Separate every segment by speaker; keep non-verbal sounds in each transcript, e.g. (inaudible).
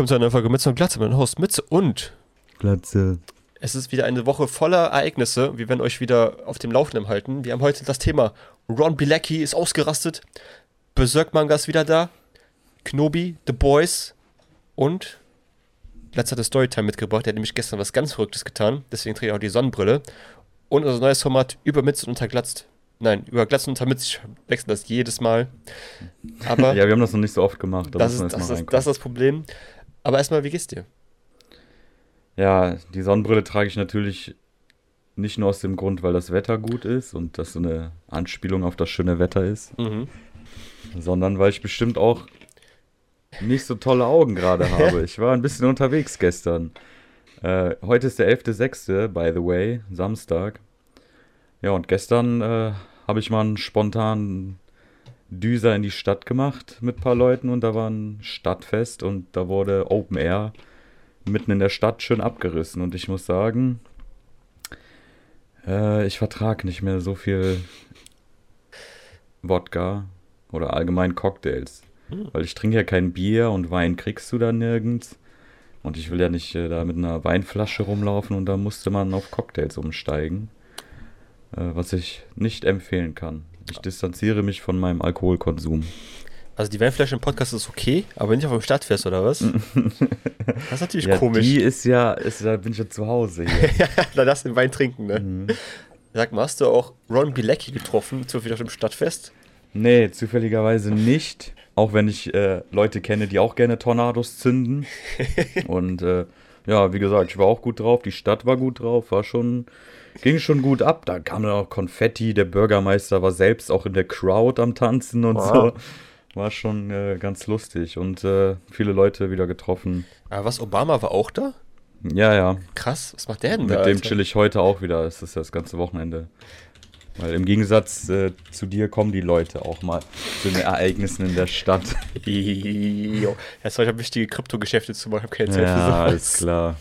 Speaker 1: willkommen zu einer Folge Mütze und Glatze mit dem Host Mütze und
Speaker 2: Glatze.
Speaker 1: es ist wieder eine Woche voller Ereignisse. Wir werden euch wieder auf dem Laufenden halten. Wir haben heute das Thema Ron Bilecki ist ausgerastet, Berserk Manga ist wieder da, Knobi, The Boys und Glatze hat das Storytime mitgebracht. Der hat nämlich gestern was ganz Verrücktes getan, deswegen trägt er auch die Sonnenbrille. Und unser neues Format über Mütze und unterglatzt. Nein, über Glatze und. Ich wechsle das jedes Mal. Aber (laughs)
Speaker 2: Ja, wir haben das noch nicht so oft gemacht. da
Speaker 1: das, ist, das, ist, das ist das Problem. Aber erstmal, wie geht's dir?
Speaker 2: Ja, die Sonnenbrille trage ich natürlich nicht nur aus dem Grund, weil das Wetter gut ist und das so eine Anspielung auf das schöne Wetter ist,
Speaker 1: Mhm.
Speaker 2: sondern weil ich bestimmt auch nicht so tolle Augen gerade (laughs) habe. Ich war ein bisschen unterwegs gestern. Äh, heute ist der 11.06., by the way, Samstag. Ja, und gestern äh, habe ich mal einen spontanen Düser in die Stadt gemacht mit ein paar Leuten und da war ein Stadtfest und da wurde Open Air mitten in der Stadt schön abgerissen und ich muss sagen, äh, ich vertrage nicht mehr so viel Wodka oder allgemein Cocktails,
Speaker 1: Hm.
Speaker 2: weil ich trinke ja kein Bier und Wein kriegst du da nirgends und ich will ja nicht äh, da mit einer Weinflasche rumlaufen und da musste man auf Cocktails umsteigen, äh, was ich nicht empfehlen kann. Ich distanziere mich von meinem Alkoholkonsum.
Speaker 1: Also die Weinflasche im Podcast ist okay, aber nicht auf dem Stadtfest, oder was? (laughs) das ist natürlich
Speaker 2: Ja,
Speaker 1: komisch.
Speaker 2: die ist ja, ist, da bin ich ja zu Hause hier. (laughs)
Speaker 1: da darfst du den Wein trinken, ne?
Speaker 2: Mhm.
Speaker 1: Sag mal, hast du auch Ron Bilecki getroffen, zufällig auf dem Stadtfest?
Speaker 2: Nee, zufälligerweise nicht. Auch wenn ich äh, Leute kenne, die auch gerne Tornados zünden. (laughs) Und äh, ja, wie gesagt, ich war auch gut drauf. Die Stadt war gut drauf. War schon, ging schon gut ab. Da kam dann auch Konfetti. Der Bürgermeister war selbst auch in der Crowd am Tanzen und
Speaker 1: Wow.
Speaker 2: so. War schon äh, ganz lustig. Und äh, viele Leute wieder getroffen.
Speaker 1: Aber was, Obama war auch da?
Speaker 2: Ja, ja.
Speaker 1: Krass, was macht der denn
Speaker 2: Mit
Speaker 1: da?
Speaker 2: dem
Speaker 1: Alter?
Speaker 2: chill ich heute auch wieder. Das ist ja das ganze Wochenende. Weil im Gegensatz äh, zu dir kommen die Leute auch mal zu den Ereignissen in der Stadt. (laughs)
Speaker 1: Jo. Ich habe wichtige Kryptogeschäfte zu machen, ich habe keine Zeit für
Speaker 2: Ja,
Speaker 1: sowas.
Speaker 2: alles klar.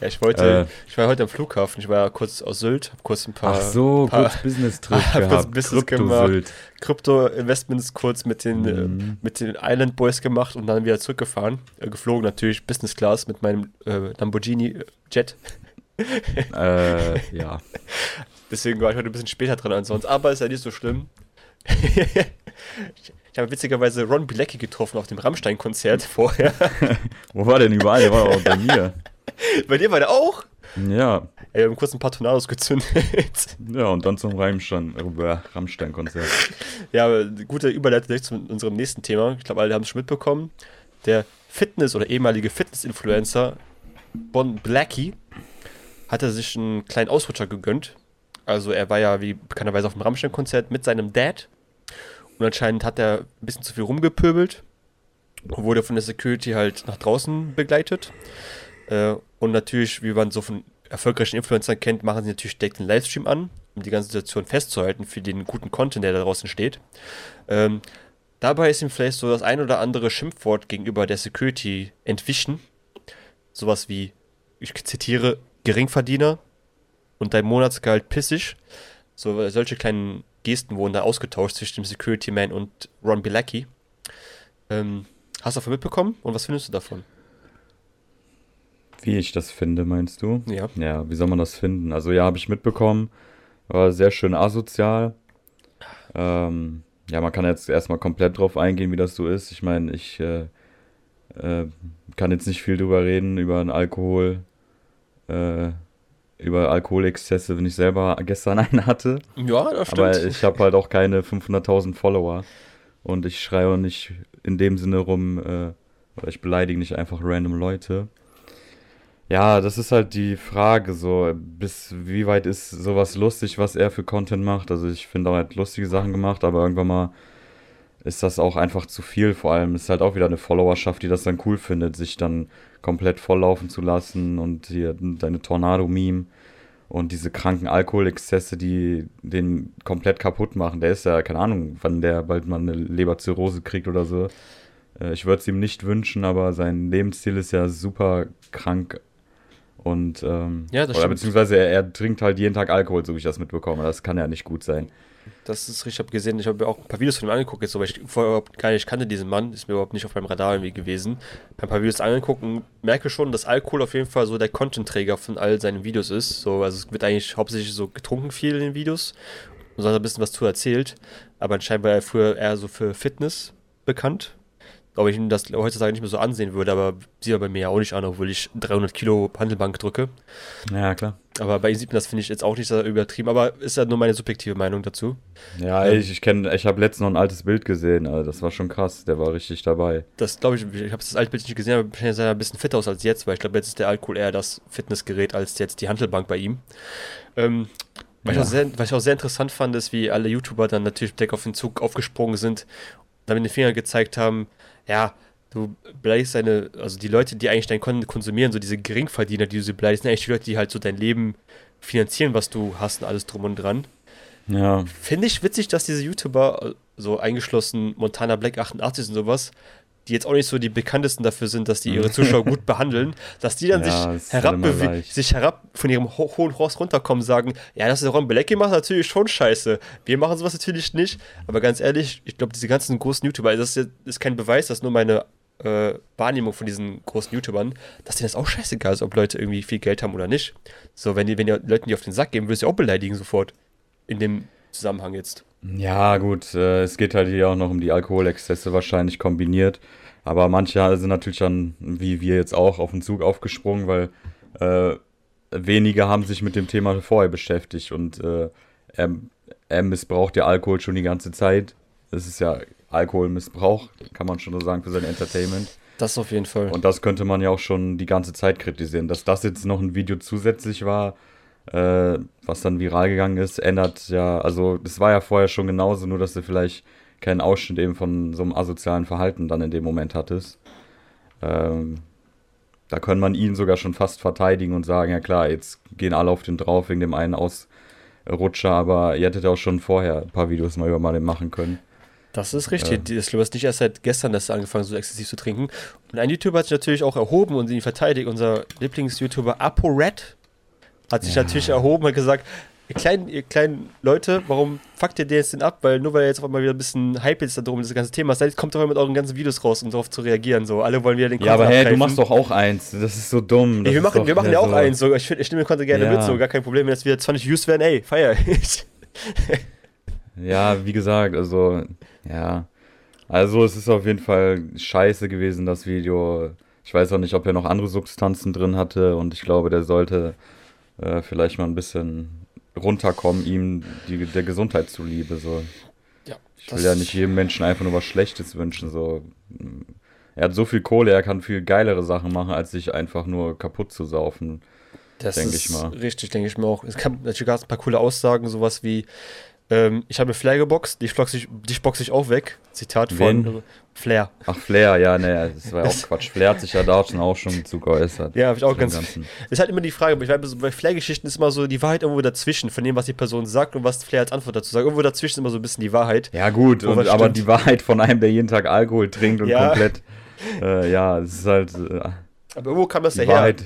Speaker 1: Ja, ich wollte,
Speaker 2: Äh.
Speaker 1: ich war heute am Flughafen, ich war kurz aus Sylt, hab kurz ein paar,
Speaker 2: Ach so,
Speaker 1: paar
Speaker 2: kurz Business-Trip (laughs)
Speaker 1: hab kurz. Business
Speaker 2: Kryptosylt.
Speaker 1: Krypto-Investments kurz mit den,
Speaker 2: Mhm.
Speaker 1: äh, mit den Island Boys gemacht und dann wieder zurückgefahren. Äh, geflogen natürlich, Business Class mit meinem äh, Lamborghini äh, Jet. (laughs)
Speaker 2: Äh, ja. (laughs)
Speaker 1: Deswegen war ich heute ein bisschen später dran als sonst, aber ist ja nicht so schlimm. ich ich habe witzigerweise Ron Bilecki getroffen auf dem Rammstein-Konzert vorher.
Speaker 2: Wo war denn überall? Der war auch bei mir. (laughs)
Speaker 1: Bei dir war der auch?
Speaker 2: Ja.
Speaker 1: Ey, wir haben kurz ein paar Tornados gezündet. (laughs)
Speaker 2: Ja, und dann zum äh, Rammstein-Konzert.
Speaker 1: ja, gute Überleitung direkt zu unserem nächsten Thema. Ich glaube, alle haben es schon mitbekommen. Der Fitness- oder ehemalige Fitness-Influencer Bon Blackie hatte sich einen kleinen Ausrutscher gegönnt. Also er war ja wie bekannterweise auf dem Rammstein-Konzert mit seinem Dad. Und anscheinend hat er ein bisschen zu viel rumgepöbelt. Und wurde von der Security halt nach draußen begleitet. Äh, und natürlich, wie man so von erfolgreichen Influencern kennt, machen sie natürlich direkt den Livestream an, um die ganze Situation festzuhalten für den guten Content, der da draußen steht. Ähm, dabei ist ihm vielleicht so das ein oder andere Schimpfwort gegenüber der Security entwichen. Sowas wie, ich zitiere, Geringverdiener und dein Monatsgehalt pissig. So, solche kleinen Gesten wurden da ausgetauscht zwischen dem Security Man und Ron Bilecki. Ähm, hast du davon mitbekommen und was findest du davon?
Speaker 2: Wie ich das finde, meinst du?
Speaker 1: Ja.
Speaker 2: Ja, wie soll man das finden? Also ja, habe ich mitbekommen. War sehr schön asozial. Ähm, ja, man kann jetzt erstmal komplett drauf eingehen, wie das so ist. Ich meine, ich äh, äh, kann jetzt nicht viel drüber reden, über einen Alkohol, äh, über Alkoholexzesse, wenn ich selber gestern (laughs) einen hatte.
Speaker 1: Ja, das
Speaker 2: Aber ich habe halt auch keine 500.000 Follower. Und ich schreie auch nicht in dem Sinne rum, äh, oder ich beleidige nicht einfach random Leute. Ja, das ist halt die Frage, so, bis wie weit ist sowas lustig, was er für Content macht. Also ich finde er hat lustige Sachen gemacht, aber irgendwann mal ist das auch einfach zu viel. Vor allem ist halt auch wieder eine Followerschaft, die das dann cool findet, sich dann komplett volllaufen zu lassen und hier deine Tornado-Meme und diese kranken Alkoholexzesse, die den komplett kaputt machen. Der ist ja, keine Ahnung, wann der bald mal eine Leberzirrhose kriegt oder so. Äh, Ich würde es ihm nicht wünschen, aber sein Lebensstil ist ja super krank. Und, ähm,
Speaker 1: Ja, das
Speaker 2: oder
Speaker 1: stimmt.
Speaker 2: beziehungsweise er, er trinkt halt jeden Tag Alkohol, so wie ich das mitbekomme. Das kann ja nicht gut sein.
Speaker 1: Das ist richtig, ich habe gesehen, ich habe mir auch ein paar Videos von ihm angeguckt, jetzt so, weil ich vorher überhaupt gar nicht kannte diesen Mann, ist mir überhaupt nicht auf meinem Radar irgendwie gewesen. Ein paar Videos angeguckt und merke schon, dass Alkohol auf jeden Fall so der Content-Träger von all seinen Videos ist. So, also es wird eigentlich hauptsächlich so getrunken viel in den Videos und so hat er ein bisschen was zu erzählt. Aber anscheinend war er früher eher so für Fitness bekannt. Ob ich ihm das heutzutage nicht mehr so ansehen würde, aber sieht er bei mir ja auch nicht an, obwohl ich 300 Kilo Handelbank drücke.
Speaker 2: Ja, klar.
Speaker 1: Aber bei ihm sieht man das, finde ich, jetzt auch nicht so übertrieben, aber ist ja nur meine subjektive Meinung dazu.
Speaker 2: Ja,
Speaker 1: Ähm.
Speaker 2: ich, ich kenne, ich habe letztens noch ein altes Bild gesehen, also das war schon krass, der war richtig dabei.
Speaker 1: Das glaube ich, ich habe das alte Bild nicht gesehen, aber wahrscheinlich sah er ein bisschen fitter aus als jetzt, weil ich glaube, jetzt ist der Alkohol eher das Fitnessgerät als jetzt die Handelbank bei ihm. Ähm, was,
Speaker 2: Ja.
Speaker 1: ich auch sehr, was ich auch sehr interessant fand, ist, wie alle YouTuber dann natürlich direkt auf den Zug aufgesprungen sind dann mit den Fingern gezeigt haben, ja, du beleidigst deine, also die Leute, die eigentlich dein Content konsumieren, so diese Geringverdiener, die du sie beleidigst, sind eigentlich die Leute, die halt so dein Leben finanzieren, was du hast und alles drum und dran.
Speaker 2: Ja,
Speaker 1: Finde ich witzig, dass diese YouTuber, äh, so eingeschlossen Montana Black 88 und sowas, die jetzt auch nicht so die bekanntesten dafür sind, dass die ihre Zuschauer gut behandeln, dass die dann
Speaker 2: Ja,
Speaker 1: sich,
Speaker 2: ist immer
Speaker 1: herab
Speaker 2: leicht.
Speaker 1: sich herab von ihrem ho hohen Horst runterkommen und sagen, ja, das ist Ron Belecki macht natürlich schon scheiße. Wir machen sowas natürlich nicht. Aber ganz ehrlich, ich glaube, diese ganzen großen YouTuber, also das ist, ist kein Beweis, das ist nur meine äh, Wahrnehmung von diesen großen YouTubern, dass denen das auch scheißegal ist, ob Leute irgendwie viel Geld haben oder nicht. So, wenn ihr, wenn ihr Leuten die auf den Sack geben, würdest du auch beleidigen sofort. In dem Zusammenhang jetzt.
Speaker 2: Ja, gut, äh, es geht halt hier auch noch um die Alkoholexzesse wahrscheinlich kombiniert. Aber manche sind natürlich dann, wie wir jetzt auch, auf den Zug aufgesprungen, weil äh, wenige haben sich mit dem Thema vorher beschäftigt und äh, er, er missbraucht ja Alkohol schon die ganze Zeit. Es ist ja Alkoholmissbrauch, kann man schon so sagen, für sein Entertainment.
Speaker 1: Das auf jeden Fall.
Speaker 2: Und das könnte man ja auch schon die ganze Zeit kritisieren. Dass das jetzt noch ein Video zusätzlich war, äh, was dann viral gegangen ist, ändert ja, also das war ja vorher schon genauso, nur dass du vielleicht keinen Ausschnitt eben von so einem asozialen Verhalten dann in dem Moment hattest. Ähm, da kann man ihn sogar schon fast verteidigen und sagen, ja klar, jetzt gehen alle auf den drauf wegen dem einen Ausrutscher, aber ihr hättet auch schon vorher ein paar Videos mal über mal den machen können.
Speaker 1: Das ist richtig.
Speaker 2: Ja.
Speaker 1: Die- Das glaube ich nicht erst seit gestern, dass er angefangen so exzessiv zu trinken. Und ein YouTuber hat sich natürlich auch erhoben und ihn verteidigt. Unser Lieblings-YouTuber ApoRed hat sich
Speaker 2: Ja.
Speaker 1: natürlich erhoben und gesagt, ihr kleinen, ihr kleinen Leute, warum fuckt ihr den jetzt denn ab? Weil nur weil jetzt auf einmal wieder ein bisschen Hype jetzt da drum das ganze Thema seid, kommt doch mal mit euren ganzen Videos raus, um darauf zu reagieren. So, alle wollen wieder den
Speaker 2: Ja, aber hey, du machst doch auch eins. Das ist so dumm.
Speaker 1: Ey,
Speaker 2: Das
Speaker 1: wir
Speaker 2: ist
Speaker 1: machen,
Speaker 2: doch
Speaker 1: wir machen ja auch
Speaker 2: so-
Speaker 1: eins. So. Ich, ich stimme den Content gerne
Speaker 2: Ja.
Speaker 1: mit, so gar kein Problem. Wenn jetzt wieder 20 Views werden, ey, feier ich. (laughs)
Speaker 2: Ja, wie gesagt, also, ja. Also, es ist auf jeden Fall scheiße gewesen, das Video. Ich weiß auch nicht, ob er noch andere Substanzen drin hatte und ich glaube, der sollte äh, vielleicht mal ein bisschen runterkommen, ihm die, der Gesundheit zuliebe. So.
Speaker 1: Ja,
Speaker 2: Ich will ja nicht jedem Menschen einfach nur was Schlechtes wünschen. So. Er hat so viel Kohle, er kann viel geilere Sachen machen, als sich einfach nur kaputt zu saufen.
Speaker 1: Das ist
Speaker 2: ich mal.
Speaker 1: richtig, denke ich mir auch. Es kam natürlich gab es ein paar coole Aussagen, sowas wie, ähm, ich habe Flair geboxt, dich boxe ich, dich boxe ich auch weg. Zitat von
Speaker 2: Wen?
Speaker 1: äh, Flair.
Speaker 2: Ach, Flair, ja, ne, das war ja auch (laughs) Quatsch. Flair hat sich ja da schon auch schon zu geäußert.
Speaker 1: Ja, habe ich auch ganz.
Speaker 2: Ganzen.
Speaker 1: Ist halt immer die Frage, ich weiß, bei Flair-Geschichten ist immer so die Wahrheit irgendwo dazwischen, von dem, was die Person sagt und was Flair als Antwort dazu sagt. Irgendwo dazwischen ist immer so ein bisschen die Wahrheit.
Speaker 2: Ja, gut, und, aber die Wahrheit von einem, der jeden Tag Alkohol trinkt und
Speaker 1: Ja.
Speaker 2: komplett. Äh, ja, es ist halt. Äh,
Speaker 1: Aber irgendwo kam das
Speaker 2: die
Speaker 1: ja her.
Speaker 2: Wahrheit.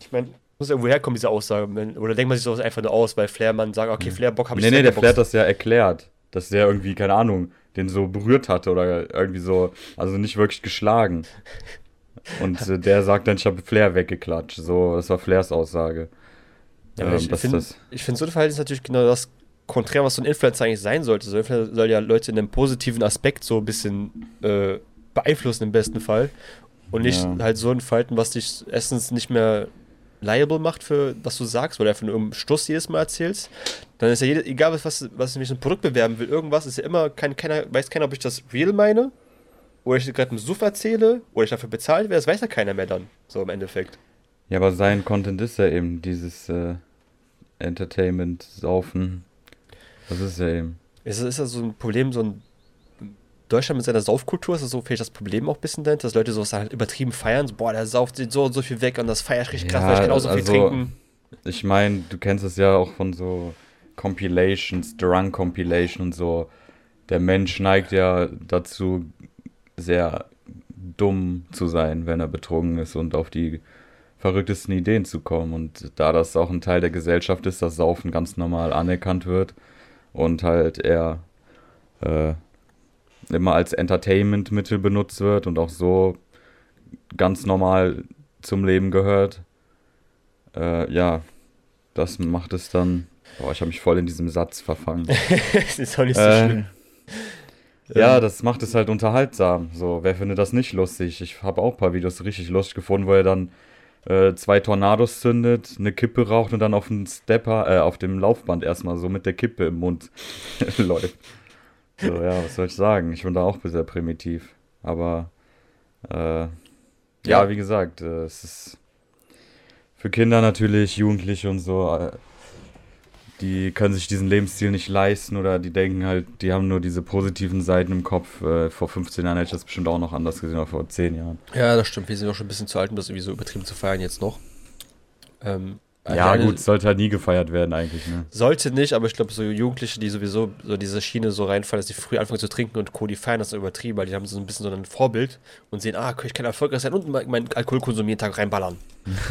Speaker 1: Ich meine, muss irgendwo herkommen, diese Aussage. Oder denkt man sich sowas einfach nur aus, weil Flair man sagt, okay, Flair Bock habe ich
Speaker 2: Nee, nee, der. Flair hat das ja erklärt, dass der irgendwie, keine Ahnung, den so berührt hatte oder irgendwie so, also nicht wirklich geschlagen. Und äh, (laughs) der sagt dann, ich habe Flair weggeklatscht. So, das war Flairs Aussage.
Speaker 1: Ja,
Speaker 2: Ähm,
Speaker 1: ich finde, finde, so ein Verhalten ist natürlich genau das Konträr, was so ein Influencer eigentlich sein sollte. So ein Influencer soll ja Leute in einem positiven Aspekt so ein bisschen äh, beeinflussen im besten Fall. Und nicht
Speaker 2: Ja.
Speaker 1: halt so ein Verhalten, was dich erstens nicht mehr liable macht für was du sagst, weil du einfach nur irgendeinen Stuss jedes Mal erzählst. Dann ist ja jede, egal was, was, was mich so ein Produkt bewerben will, irgendwas ist ja immer, kein, keiner, weiß keiner, ob ich das real meine, oder ich gerade einen Suff erzähle, oder ich dafür bezahlt werde, das weiß ja keiner mehr dann, so im Endeffekt.
Speaker 2: Ja, aber sein Content ist ja eben dieses äh, Entertainment, Saufen. Das ist ja eben.
Speaker 1: Ist, ist das so ein Problem, so ein Deutschland mit seiner Saufkultur, ist das so vielleicht das Problem auch ein bisschen dahinter, dass Leute sowas halt übertrieben feiern, so, boah, der sauft so und so viel weg und das feiert richtig krass,
Speaker 2: Ja,
Speaker 1: weil ich kann auch so viel
Speaker 2: also-
Speaker 1: trinken.
Speaker 2: Ich meine, du kennst es ja auch von so Compilations, Drunk Compilation und so. Der Mensch neigt ja dazu, sehr dumm zu sein, wenn er betrunken ist und auf die verrücktesten Ideen zu kommen. Und da das auch ein Teil der Gesellschaft ist, dass Saufen ganz normal anerkannt wird und halt eher äh, immer als Entertainment-Mittel benutzt wird und auch so ganz normal zum Leben gehört. Äh, ja, das macht es dann. Boah, ich habe mich voll in diesem Satz verfangen. (laughs)
Speaker 1: das ist auch nicht so
Speaker 2: Äh,
Speaker 1: schlimm.
Speaker 2: Ja, das macht es halt unterhaltsam. So, wer findet das nicht lustig? Ich habe auch ein paar Videos richtig lustig gefunden, wo er dann äh, zwei Tornados zündet, eine Kippe raucht und dann auf dem Stepper, äh, auf dem Laufband erstmal so mit der Kippe im Mund (laughs) läuft. So, ja, was soll ich sagen? Ich bin da auch sehr primitiv. Aber äh, ja. Wie gesagt, äh, es ist für Kinder natürlich, Jugendliche und so, äh, die können sich diesen Lebensstil nicht leisten oder die denken halt, die haben nur diese positiven Seiten im Kopf. Äh, vor 15 Jahren hätte ich das bestimmt auch noch anders gesehen, oder vor 10 Jahren.
Speaker 1: Ja, das stimmt. Wir sind auch schon ein bisschen zu alt, um das irgendwie so übertrieben zu feiern jetzt noch. Ähm,
Speaker 2: Ja,
Speaker 1: eine-
Speaker 2: gut, sollte halt nie gefeiert werden eigentlich, ne?
Speaker 1: Sollte nicht, aber ich glaube, so Jugendliche, die sowieso so diese Schiene so reinfallen, dass sie früh anfangen zu trinken und Co., die feiern das übertrieben, weil die haben so ein bisschen so ein Vorbild und sehen, ah, ich kann erfolgreich sein und mein- meinen Alkoholkonsum jeden Tag reinballern. (laughs)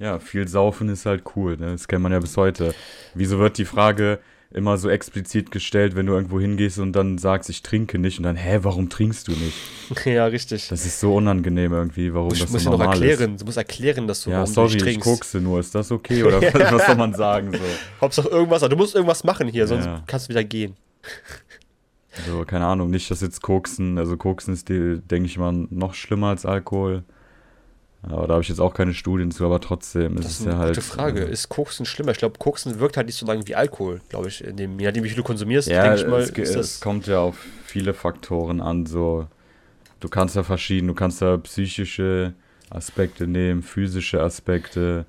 Speaker 2: Ja, viel Saufen ist halt cool, ne? Das kennt man ja bis heute. Wieso wird die Frage immer so explizit gestellt, wenn du irgendwo hingehst und dann sagst, ich trinke nicht und dann, hä, warum trinkst du nicht? (laughs)
Speaker 1: ja, richtig.
Speaker 2: Das ist so unangenehm irgendwie, warum
Speaker 1: ich
Speaker 2: das
Speaker 1: muss
Speaker 2: so
Speaker 1: dir noch
Speaker 2: normal
Speaker 1: erklären. Du musst erklären, dass du
Speaker 2: ist. Ja,
Speaker 1: warum du
Speaker 2: sorry,
Speaker 1: nicht
Speaker 2: ich
Speaker 1: trinkst.
Speaker 2: kokse nur, ist das okay? (laughs) Oder was, soll man sagen so? (laughs)
Speaker 1: Hauptsache irgendwas, aber du musst irgendwas machen hier, sonst
Speaker 2: Ja.
Speaker 1: kannst du wieder gehen.
Speaker 2: Also, keine Ahnung, nicht, dass jetzt Koksen, also Koksen ist, denke ich mal, noch schlimmer als Alkohol. Aber da habe ich jetzt auch keine Studien zu, aber trotzdem ist
Speaker 1: Das
Speaker 2: es
Speaker 1: ist
Speaker 2: ja
Speaker 1: eine
Speaker 2: halt.
Speaker 1: gute Frage.
Speaker 2: äh,
Speaker 1: Ist Koksen schlimmer? Ich glaube, Koksen wirkt halt nicht so lange wie Alkohol, glaube ich. In dem, je nachdem, wie viel du konsumierst,
Speaker 2: Ja,
Speaker 1: denke ich mal,
Speaker 2: es,
Speaker 1: ist
Speaker 2: es kommt ja auf viele Faktoren an. So, du kannst ja verschieden, du kannst ja psychische Aspekte nehmen, physische Aspekte.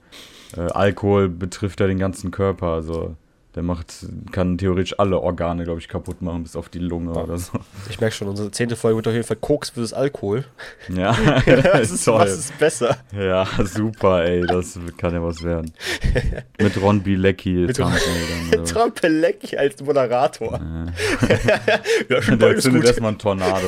Speaker 2: Äh, Alkohol betrifft ja den ganzen Körper, also der macht, kann theoretisch alle Organe, glaube ich, kaputt machen, bis auf die Lunge
Speaker 1: Ja.
Speaker 2: oder so.
Speaker 1: Ich merke schon, unsere zehnte Folge wird auf jeden Fall Koks versus Alkohol.
Speaker 2: Ja, (laughs)
Speaker 1: das (laughs) ist,
Speaker 2: toll.
Speaker 1: was ist besser?
Speaker 2: Ja, super, ey, das kann ja was werden. (laughs) Mit Ron Bilecki.
Speaker 1: Mit
Speaker 2: oder?
Speaker 1: Trumpelecki als Moderator.
Speaker 2: Ja.
Speaker 1: Ja, schon
Speaker 2: Der zündet erstmal einen Tornado.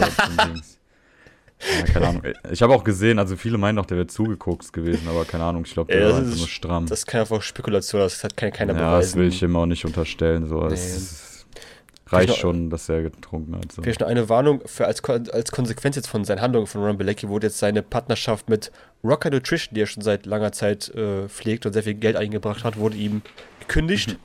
Speaker 2: Ja, keine Ahnung. Ich habe auch gesehen, also viele meinen auch, der wäre zugekokst gewesen, aber keine Ahnung, ich glaube, der
Speaker 1: Ja,
Speaker 2: war einfach
Speaker 1: ist-
Speaker 2: nur stramm.
Speaker 1: Das kann einfach Spekulation, das hat kein, keiner
Speaker 2: ja, das will ich ihm auch nicht unterstellen. So.
Speaker 1: Nee.
Speaker 2: Es reicht
Speaker 1: noch-
Speaker 2: schon, dass er getrunken hat. So.
Speaker 1: Vielleicht noch eine Warnung, für als, als Konsequenz jetzt von seinen Handlungen von Ron Bilecki wurde jetzt seine Partnerschaft mit Rocker Nutrition, die er schon seit langer Zeit äh, pflegt und sehr viel Geld eingebracht hat, wurde ihm gekündigt.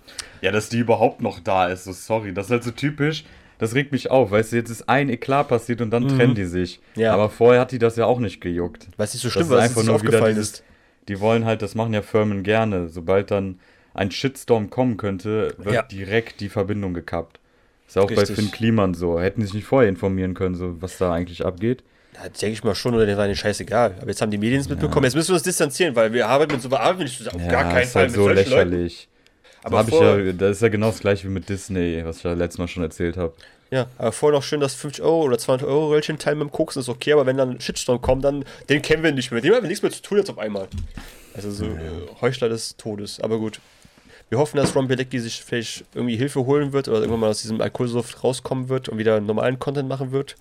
Speaker 2: Ja, dass die überhaupt noch da ist, so sorry. Das ist halt so typisch. Das regt mich auf, weißt du, jetzt ist ein Eklat passiert und dann
Speaker 1: Mhm.
Speaker 2: trennen die sich.
Speaker 1: Ja.
Speaker 2: Aber vorher hat die das ja auch nicht gejuckt.
Speaker 1: Was nicht so
Speaker 2: Das
Speaker 1: schlimm es
Speaker 2: einfach nur
Speaker 1: aufgefallen
Speaker 2: dieses-
Speaker 1: ist.
Speaker 2: Die wollen halt, das machen ja Firmen gerne. Sobald dann ein Shitstorm kommen könnte, wird
Speaker 1: Ja.
Speaker 2: direkt die Verbindung gekappt. Ist ja auch
Speaker 1: Richtig.
Speaker 2: bei Finn Kliman so. Hätten die sich nicht vorher informieren können, so was da eigentlich abgeht.
Speaker 1: Ja, denke ich mal schon, oder denen war denen scheißegal. Aber jetzt haben die Medien es mitbekommen. Jetzt müssen wir uns distanzieren, weil wir arbeiten mit so arbeiten wir nicht zusammen. Auf gar keinen
Speaker 2: ist
Speaker 1: Fall
Speaker 2: halt
Speaker 1: mit
Speaker 2: so
Speaker 1: solchen Leuten. Aber
Speaker 2: hab ich ja, das ist ja genau das gleiche wie mit Disney, was ich ja letztes Mal schon erzählt habe.
Speaker 1: Ja, aber vorher noch schön das 50 Euro oder 200 Euro Röllchen teilen mit dem Koksen ist okay, aber wenn dann ein Shitstorm kommt, dann den kennen wir nicht mehr. Dem haben wir nichts mehr zu tun jetzt auf einmal. Also so äh, Heuchler des Todes. Aber gut. Wir hoffen, dass Ron Bilecki sich vielleicht irgendwie Hilfe holen wird oder irgendwann mal aus diesem Alkoholsucht rauskommen wird und wieder normalen Content machen wird.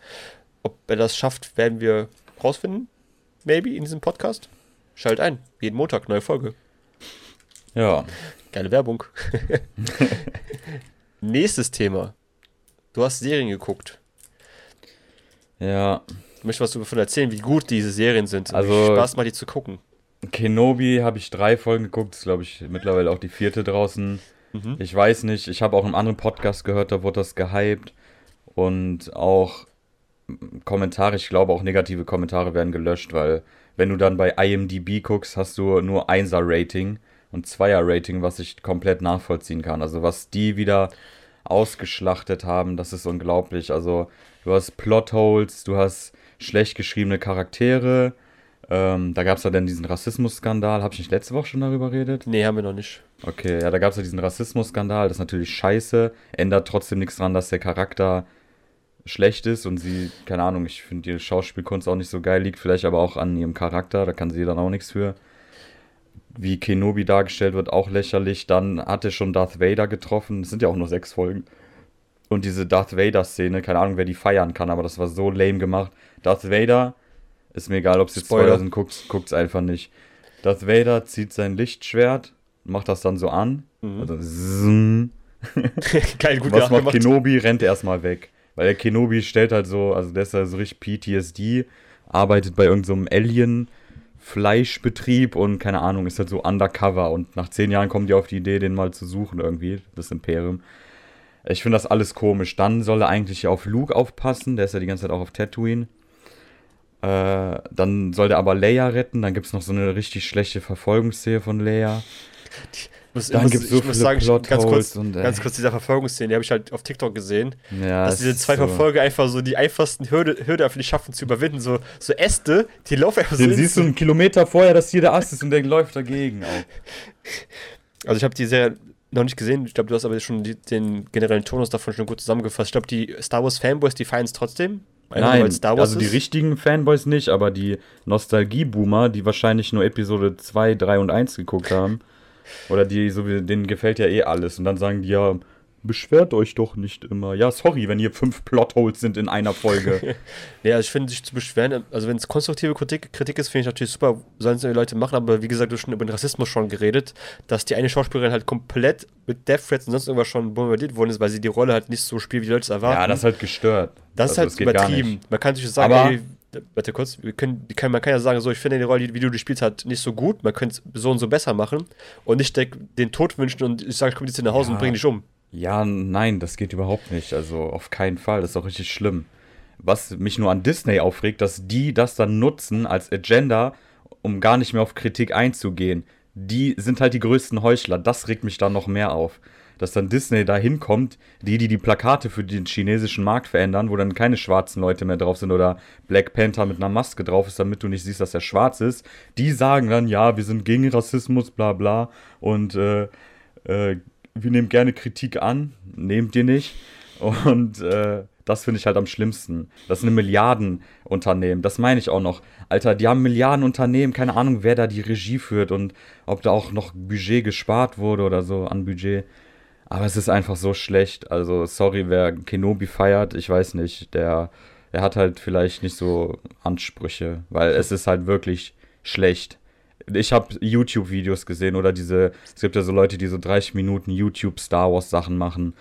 Speaker 1: Ob er das schafft, werden wir rausfinden. Maybe in diesem Podcast. Schalt ein. Jeden Montag neue Folge.
Speaker 2: Ja,
Speaker 1: Geile Werbung. (laughs) Nächstes Thema. Du hast Serien geguckt.
Speaker 2: ja.
Speaker 1: Ich möchte was davon erzählen, wie gut diese Serien sind.
Speaker 2: Also-
Speaker 1: wie Spaß macht die zu gucken.
Speaker 2: Kenobi habe ich drei Folgen geguckt, ist glaube ich mittlerweile auch die vierte draußen.
Speaker 1: Mhm.
Speaker 2: Ich weiß nicht, ich habe auch im anderen Podcast gehört, da wurde das gehypt. Und auch Kommentare, ich glaube auch negative Kommentare werden gelöscht, weil wenn du dann bei IMDB guckst, hast du nur 1er-Rating und 2er-Rating, was ich komplett nachvollziehen kann. Also was die wieder ausgeschlachtet haben, das ist unglaublich. Also du hast Plotholes, du hast schlecht geschriebene Charaktere. Ähm, da gab es ja dann diesen Rassismus-Skandal. Habe ich nicht letzte Woche schon darüber geredet?
Speaker 1: Nee, haben wir noch nicht.
Speaker 2: Okay, ja, da gab es ja diesen Rassismus-Skandal. Das ist natürlich scheiße. Ändert trotzdem nichts dran, dass der Charakter schlecht ist und sie, keine Ahnung, ich finde ihre Schauspielkunst auch nicht so geil, liegt vielleicht aber auch an ihrem Charakter, da kann sie dann auch nichts für. Wie Kenobi dargestellt wird, auch lächerlich. Dann hat er schon Darth Vader getroffen. Es sind ja auch nur sechs Folgen. Und diese Darth Vader-Szene, keine Ahnung, wer die feiern kann, aber das war so lame gemacht. Darth Vader, ist mir egal, ob es jetzt
Speaker 1: Spoiler.
Speaker 2: Spoiler sind, guckt's, guckt's einfach nicht. Darth Vader zieht sein Lichtschwert, macht das dann so an.
Speaker 1: Mhm.
Speaker 2: Also, zzz, (laughs) Geil, gut Was macht Kenobi? Rennt erstmal weg. Weil der Kenobi stellt halt so, also der ist ja so richtig PTSD, arbeitet bei irgendeinem so Alien. Fleischbetrieb und keine Ahnung, ist halt so undercover und nach zehn Jahren kommen die auf die Idee, den mal zu suchen irgendwie, das Imperium. Ich finde das alles komisch. Dann soll er eigentlich auf Luke aufpassen, der ist ja die ganze Zeit auch auf Tatooine. Äh, dann soll der aber Leia retten, dann gibt es noch so eine richtig schlechte Verfolgungsszene von Leia.
Speaker 1: Muss, dann gibt es so ich muss sagen, ganz kurz, und, ganz kurz dieser Verfolgungsszene, die habe ich halt auf TikTok gesehen, ja, dass diese zwei so. Verfolger einfach so die einfachsten Hürde, Hürde für die schaffen zu überwinden, so, so Äste, die laufen einfach
Speaker 2: Den so. siehst du einen Kilometer vorher, dass hier der Ast ist und der läuft dagegen auch. (laughs)
Speaker 1: Also ich habe die Serie noch nicht gesehen, ich glaube, du hast aber schon die, den generellen Tonus davon schon gut zusammengefasst. Ich glaube, die Star Wars Fanboys, die feiern es trotzdem.
Speaker 2: Nein, also die richtigen Fanboys nicht, aber die Nostalgie-Boomer, die wahrscheinlich nur Episode 2, 3 und 1 geguckt haben, oder die, so wie, denen gefällt ja eh alles. Und dann sagen die ja, beschwert euch doch nicht immer. Ja, sorry, wenn hier fünf Plotholes sind in einer Folge. (laughs)
Speaker 1: ja, ich finde, sich zu beschweren, also wenn es konstruktive Kritik, Kritik ist, finde ich natürlich super, sollen es die Leute machen, aber wie gesagt, du hast schon über den Rassismus schon geredet, dass die eine Schauspielerin halt komplett mit Death Threats und sonst irgendwas schon bombardiert worden ist, weil sie die Rolle halt nicht so spielt, wie die Leute es erwarten.
Speaker 2: Ja, das ist halt gestört.
Speaker 1: Das also, ist halt übertrieben. Man kann sich sagen, aber ey, warte kurz, wir können, man kann ja sagen, so, ich finde die Rolle, wie du die spielst, halt nicht so gut, man könnte es so und so besser machen und nicht den Tod wünschen und ich sage, ich komme jetzt nach Hause ja. und bringe dich um.
Speaker 2: Ja, nein, das geht überhaupt nicht, also auf keinen Fall, das ist auch richtig schlimm. Was mich nur an Disney aufregt, dass die das dann nutzen als Agenda, um gar nicht mehr auf Kritik einzugehen. Die sind halt die größten Heuchler, das regt mich dann noch mehr auf dass dann Disney da hinkommt, die, die die Plakate für den chinesischen Markt verändern, wo dann keine schwarzen Leute mehr drauf sind oder Black Panther mit einer Maske drauf ist, damit du nicht siehst, dass er schwarz ist, die sagen dann, ja, wir sind gegen Rassismus, bla bla und äh, äh, wir nehmen gerne Kritik an, nehmt ihr nicht. Und äh, das finde ich halt am schlimmsten. Das sind Milliardenunternehmen. Das meine ich auch noch. Alter, die haben Milliardenunternehmen, keine Ahnung, wer da die Regie führt und ob da auch noch Budget gespart wurde oder so an Budget. Aber es ist einfach so schlecht. Also, sorry, wer Kenobi feiert, ich weiß nicht, der, der hat halt vielleicht nicht so Ansprüche, weil es ist halt wirklich schlecht. Ich habe YouTube-Videos gesehen oder diese, es gibt ja so Leute, die so 30 Minuten YouTube-Star Wars-Sachen machen.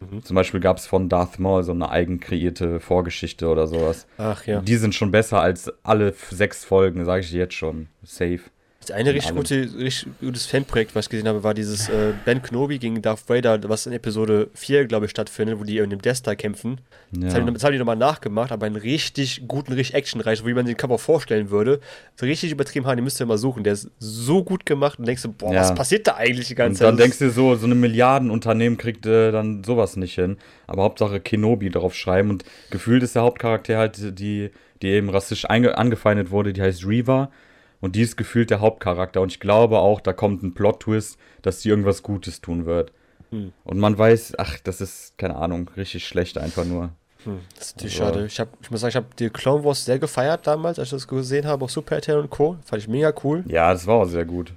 Speaker 2: Mhm. Zum Beispiel gab es von Darth Maul so eine eigen kreierte Vorgeschichte oder sowas.
Speaker 1: Ach ja.
Speaker 2: Die sind schon besser als alle sechs Folgen, sage ich jetzt schon. Safe.
Speaker 1: Das eine richtig, gute, richtig gutes Fanprojekt, was ich gesehen habe, war dieses äh, Ben Kenobi gegen Darth Vader, was in Episode 4, glaube ich, stattfindet, wo die in dem Death Star kämpfen. Ja. Das, haben die, das haben die nochmal nachgemacht, aber einen richtig guten, richtig actionreich, wie man den Kampf auch vorstellen würde. So richtig übertrieben haben, die müsst ihr mal suchen. Der ist so gut gemacht und denkst du, boah, ja. was passiert da eigentlich die ganze
Speaker 2: Zeit? Und dann denkst du so, so eine Milliardenunternehmen kriegt äh, dann sowas nicht hin. Aber Hauptsache Kenobi drauf schreiben und gefühlt ist der Hauptcharakter halt, die, die eben rassistisch angefeindet wurde, die heißt Reva und die ist gefühlt der Hauptcharakter. Und ich glaube auch, da kommt ein Plot-Twist, dass sie irgendwas Gutes tun wird. Hm. Und man weiß, ach, das ist, keine Ahnung, richtig schlecht einfach nur.
Speaker 1: Hm, das ist natürlich also, schade. Ich, hab, ich muss sagen, ich habe die Clone Wars sehr gefeiert damals, als ich das gesehen habe, auch Super RTL und Co. Fand ich mega cool.
Speaker 2: Ja, das war auch sehr gut.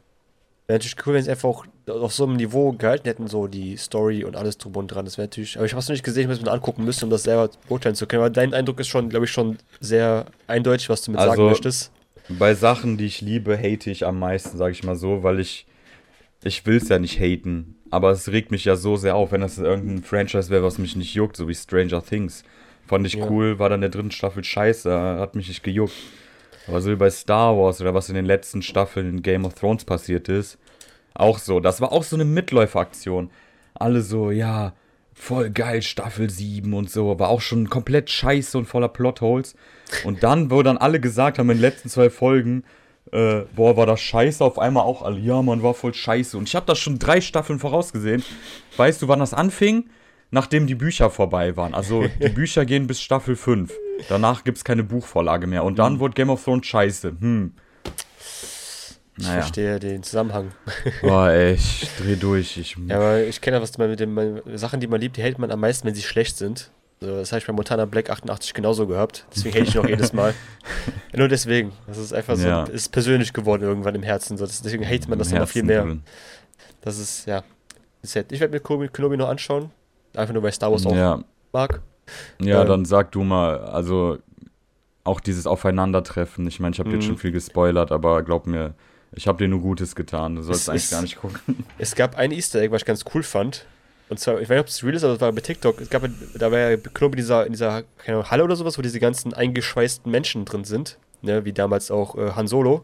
Speaker 1: Wäre natürlich cool, wenn sie einfach auch auf so einem Niveau gehalten hätten, so die Story und alles drum und dran. Das wäre natürlich. Aber ich habe es noch nicht gesehen, ich muss mir angucken müssen, um das selber beurteilen zu können. Aber dein Eindruck ist schon, glaube ich, schon sehr eindeutig, was du mit also, sagen möchtest
Speaker 2: bei Sachen, die ich liebe, hate ich am meisten, sage ich mal so, weil ich ich will es ja nicht haten, aber es regt mich ja so sehr auf, wenn das irgendein Franchise wäre, was mich nicht juckt, so wie Stranger Things. Fand ich ja. cool, war dann der dritten Staffel scheiße, hat mich nicht gejuckt. Aber so wie bei Star Wars oder was in den letzten Staffeln in Game of Thrones passiert ist, auch so. Das war auch so eine Mitläuferaktion. Alle so, ja, voll geil, Staffel 7 und so, war auch schon komplett scheiße und voller Plotholes. Und dann, wo dann alle gesagt haben in den letzten zwei Folgen, äh, boah, war das scheiße, auf einmal auch alle, ja, man war voll scheiße. Und ich habe das schon drei Staffeln vorausgesehen. Weißt du, wann das anfing? Nachdem die Bücher vorbei waren. Also die (laughs) Bücher gehen bis Staffel 5. Danach gibt es keine Buchvorlage mehr. Und dann wurde Game of Thrones scheiße. Hm.
Speaker 1: Ich naja. verstehe den Zusammenhang. (laughs)
Speaker 2: Boah, ey, ich dreh durch. Ich
Speaker 1: ja, aber ich kenne ja, was mit den Sachen, die man liebt, die hält man am meisten, wenn sie schlecht sind. Also, das habe ich bei Montana Black 88 genauso gehabt. Deswegen hätte ich noch jedes Mal. (laughs) Nur deswegen. Das ist einfach so, ja. ist persönlich geworden irgendwann im Herzen. So. deswegen hatet man das immer viel mehr. Drin. Das ist, ja. ich werde mir Kenobi noch anschauen. Einfach nur, weil Star Wars auch ja. mag.
Speaker 2: Ja, ähm, dann sag du mal, also auch dieses Aufeinandertreffen. Ich meine, ich habe jetzt mhm. schon viel gespoilert, aber glaub mir, ich habe dir nur Gutes getan. Du sollst es eigentlich ist, gar nicht gucken. (laughs)
Speaker 1: Es gab ein Easter Egg, was ich ganz cool fand. Und zwar, ich weiß nicht, ob es real ist, aber es war bei TikTok. Es gab, da war ja Club in dieser, in dieser Ahnung, Halle oder sowas, wo diese ganzen eingeschweißten Menschen drin sind. Ne, wie damals auch äh, Han Solo.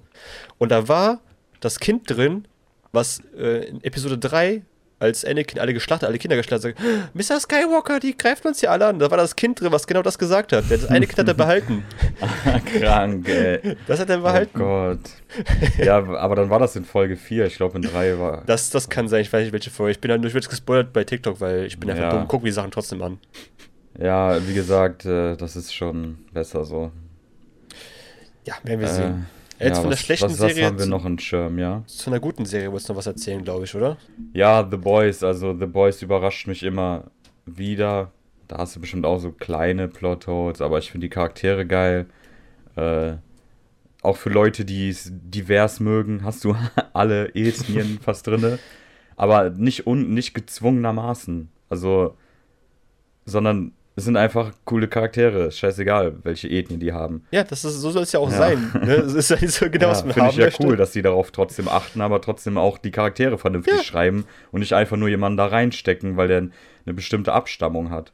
Speaker 1: Und da war das Kind drin, was äh, in Episode 3 als Anakin alle geschlachtet, alle Kinder geschlachtet, sagt, Mr. Skywalker, die greifen uns hier alle an. Da war das Kind drin, was genau das gesagt hat. Das eine Kind hat er behalten. (laughs)
Speaker 2: Krank, ey.
Speaker 1: Das hat er behalten.
Speaker 2: Oh Gott. Ja, aber dann war das in Folge 4. Ich glaube, in 3 war.
Speaker 1: Das, das kann sein, ich weiß nicht, welche Folge. Ich bin dann durch gespoilert bei TikTok, weil ich bin einfach
Speaker 2: Ja.
Speaker 1: dumm. Guck mir die Sachen trotzdem an.
Speaker 2: Ja, wie gesagt, äh, das ist schon besser so.
Speaker 1: Ja, werden wir
Speaker 2: Äh,
Speaker 1: sehen. Jetzt
Speaker 2: ja,
Speaker 1: von der
Speaker 2: was,
Speaker 1: schlechten
Speaker 2: was, was
Speaker 1: Serie
Speaker 2: haben wir noch in Schirm, ja?
Speaker 1: zu einer guten Serie wolltest du noch was erzählen, glaube ich, oder?
Speaker 2: Ja, The Boys, also The Boys überrascht mich immer wieder. Da hast du bestimmt auch so kleine Plotholes, aber ich finde die Charaktere geil. Äh, auch für Leute, die es divers mögen, hast du (laughs) alle Ethnien (laughs) fast drinne. Aber nicht, un, nicht gezwungenermaßen. Also, sondern es sind einfach coole Charaktere. Scheißegal, welche Ethnien die haben.
Speaker 1: Ja, das ist, so soll es ja auch
Speaker 2: Ja.
Speaker 1: sein. Ne? Es ist ja so genau,
Speaker 2: ja,
Speaker 1: was man
Speaker 2: finde ich ja
Speaker 1: möchte.
Speaker 2: cool, dass die darauf trotzdem achten, aber trotzdem auch die Charaktere vernünftig
Speaker 1: Ja.
Speaker 2: schreiben und nicht einfach nur jemanden da reinstecken, weil der eine bestimmte Abstammung hat.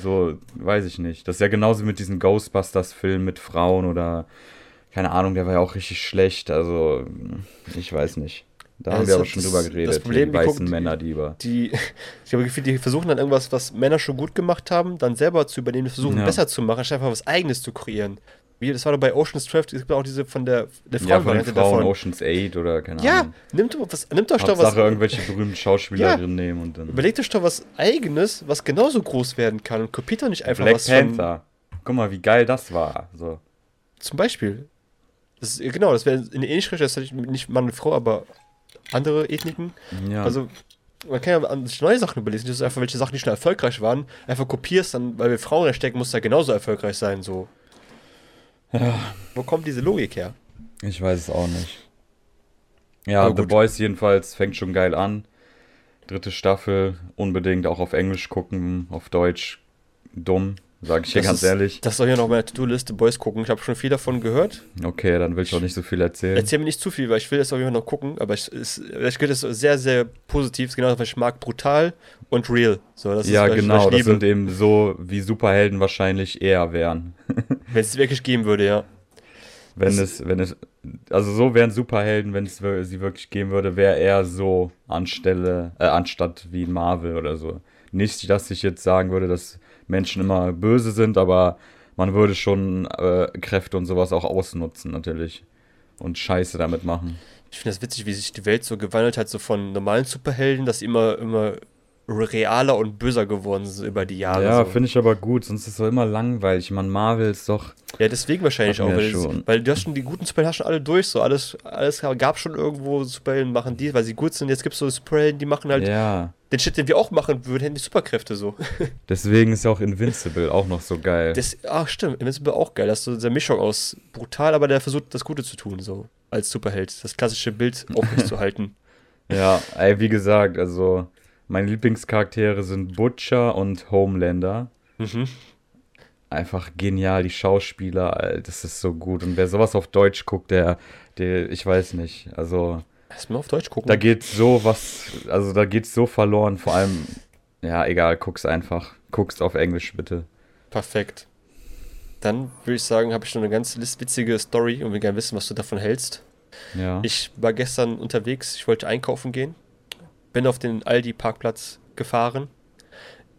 Speaker 2: So, weiß ich nicht. Das ist ja genauso mit diesen Ghostbusters-Filmen mit Frauen oder keine Ahnung, der war ja auch richtig schlecht. Also, ich weiß nicht. Da
Speaker 1: Ja,
Speaker 2: haben
Speaker 1: das
Speaker 2: wir aber schon
Speaker 1: das-
Speaker 2: drüber
Speaker 1: das
Speaker 2: geredet.
Speaker 1: Problem,
Speaker 2: die
Speaker 1: die
Speaker 2: weißen
Speaker 1: gucken-
Speaker 2: Männer, die über. (laughs)
Speaker 1: die, ich habe das Gefühl, die versuchen dann irgendwas, was Männer schon gut gemacht haben, dann selber zu übernehmen, versuchen
Speaker 2: Ja.
Speaker 1: besser zu machen, anstatt einfach was Eigenes zu kreieren. Wie, das war doch bei Ocean's 12, es gibt auch diese von der, der
Speaker 2: Ja, von den Frauen,
Speaker 1: davon.
Speaker 2: Ocean's 8 oder keine
Speaker 1: Ja,
Speaker 2: Ahnung.
Speaker 1: nimmt doch, was, nimmt doch doch was,
Speaker 2: irgendwelche berühmten Schauspielerinnen nehmen und dann.
Speaker 1: überlegt euch doch was Eigenes, was genauso groß werden kann und kopiert doch nicht einfach
Speaker 2: Black
Speaker 1: was von,
Speaker 2: Panther. Guck mal, wie geil das war. So.
Speaker 1: zum Beispiel. Das ist, genau, das wäre in ähnlich Richtung, das ist nicht Mann und Frau, aber andere Ethniken.
Speaker 2: Ja.
Speaker 1: Also, man kann ja an sich neue Sachen überlesen, das ist einfach welche Sachen, die schon erfolgreich waren, einfach kopierst, dann, weil wir Frauen stecken, muss da genauso erfolgreich sein, so.
Speaker 2: Ja.
Speaker 1: Wo kommt diese Logik her?
Speaker 2: Ich weiß es auch nicht. Ja,
Speaker 1: Aber
Speaker 2: The
Speaker 1: gut.
Speaker 2: Boys jedenfalls fängt schon geil an. Dritte Staffel, unbedingt auch auf Englisch gucken, auf Deutsch dumm, sage ich dir ganz
Speaker 1: ist-
Speaker 2: ehrlich.
Speaker 1: Das soll ja noch meine To-Do-Liste Boys gucken. Ich habe schon viel davon gehört.
Speaker 2: Okay, dann will ich auch nicht so viel erzählen.
Speaker 1: Erzähl mir nicht zu viel, weil ich will das auf jeden Fall noch gucken. Aber ich, es, ich gilt das sehr, sehr positiv. Genau, was ich mag. Brutal und real. So, das
Speaker 2: ja,
Speaker 1: ist, was ich-
Speaker 2: genau, das sind eben so, wie Superhelden wahrscheinlich eher wären. (laughs)
Speaker 1: Wenn es wirklich geben würde, ja.
Speaker 2: Wenn
Speaker 1: Das-
Speaker 2: es, wenn es, also so wären Superhelden, wenn es sie wirklich geben würde, wäre er so anstelle, äh, anstatt wie Marvel oder so. Nicht, dass ich jetzt sagen würde, dass Menschen immer böse sind, aber man würde schon äh, Kräfte und sowas auch ausnutzen, natürlich. Und Scheiße damit machen.
Speaker 1: Ich finde das witzig, wie sich die Welt so gewandelt hat, so von normalen Superhelden, dass immer, immer realer und böser geworden sind über die Jahre.
Speaker 2: ja,
Speaker 1: so.
Speaker 2: finde ich aber gut, sonst ist es so immer langweilig. Man, Marvel ist doch.
Speaker 1: Ja, deswegen wahrscheinlich auch, weil,
Speaker 2: schon.
Speaker 1: weil du hast schon die guten Superhelden schon alle durch, so alles, alles gab schon irgendwo Superhelden machen die, weil sie gut sind. Jetzt gibt es so Superhelden, die machen halt
Speaker 2: Ja.
Speaker 1: den Shit, den wir auch machen würden, hätten die Superkräfte so. (laughs)
Speaker 2: Deswegen ist ja auch Invincible auch noch so geil.
Speaker 1: Das, ach stimmt, Invincible auch geil. Das ist so eine Mischung aus brutal, aber der versucht das Gute zu tun, so als Superheld. Das klassische Bild (laughs) aufrechtzuerhalten.
Speaker 2: Ja, ey, wie gesagt, also meine Lieblingscharaktere sind Butcher und Homelander.
Speaker 1: mhm.
Speaker 2: Einfach genial, die Schauspieler, ey, das ist so gut. Und wer sowas auf Deutsch guckt, der, der, ich weiß nicht, also
Speaker 1: Erstmal auf Deutsch gucken.
Speaker 2: da geht so was, also da geht so verloren, vor allem, ja, egal, guck's einfach. Guck's auf Englisch, bitte.
Speaker 1: Perfekt. Dann würde ich sagen, habe ich noch eine ganz witzige Story und will gerne wissen, was du davon hältst.
Speaker 2: Ja.
Speaker 1: Ich war gestern unterwegs, ich wollte einkaufen gehen, bin auf den Aldi-Parkplatz gefahren.